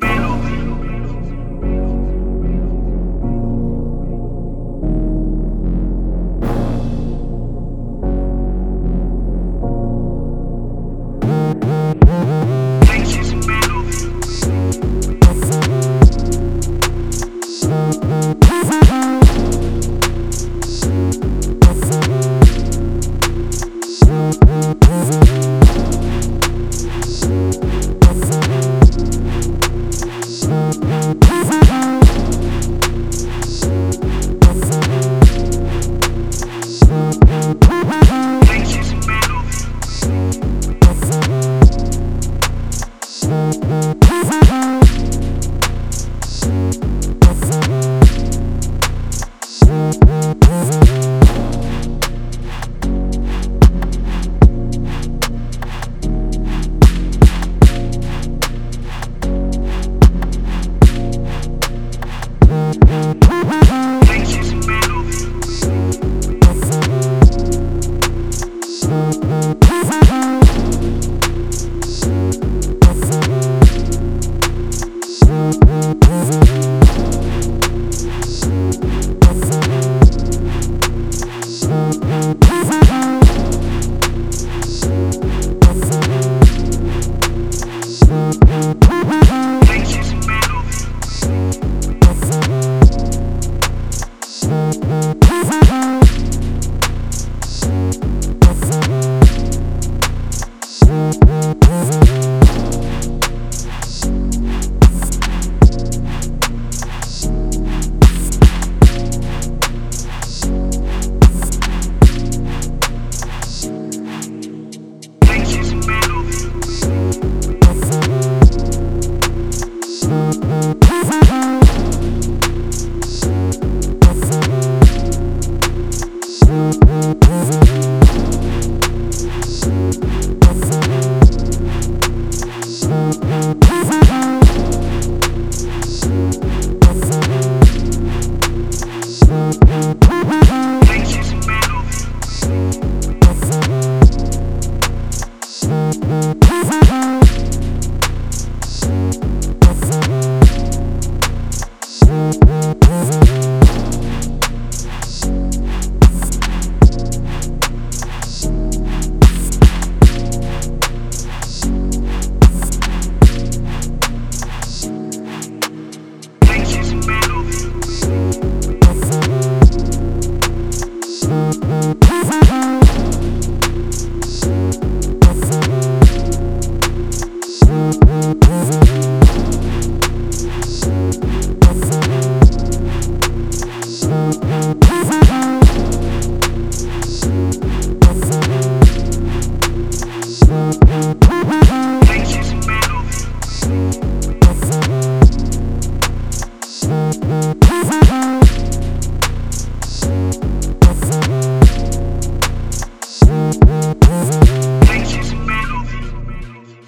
Melody. Bye.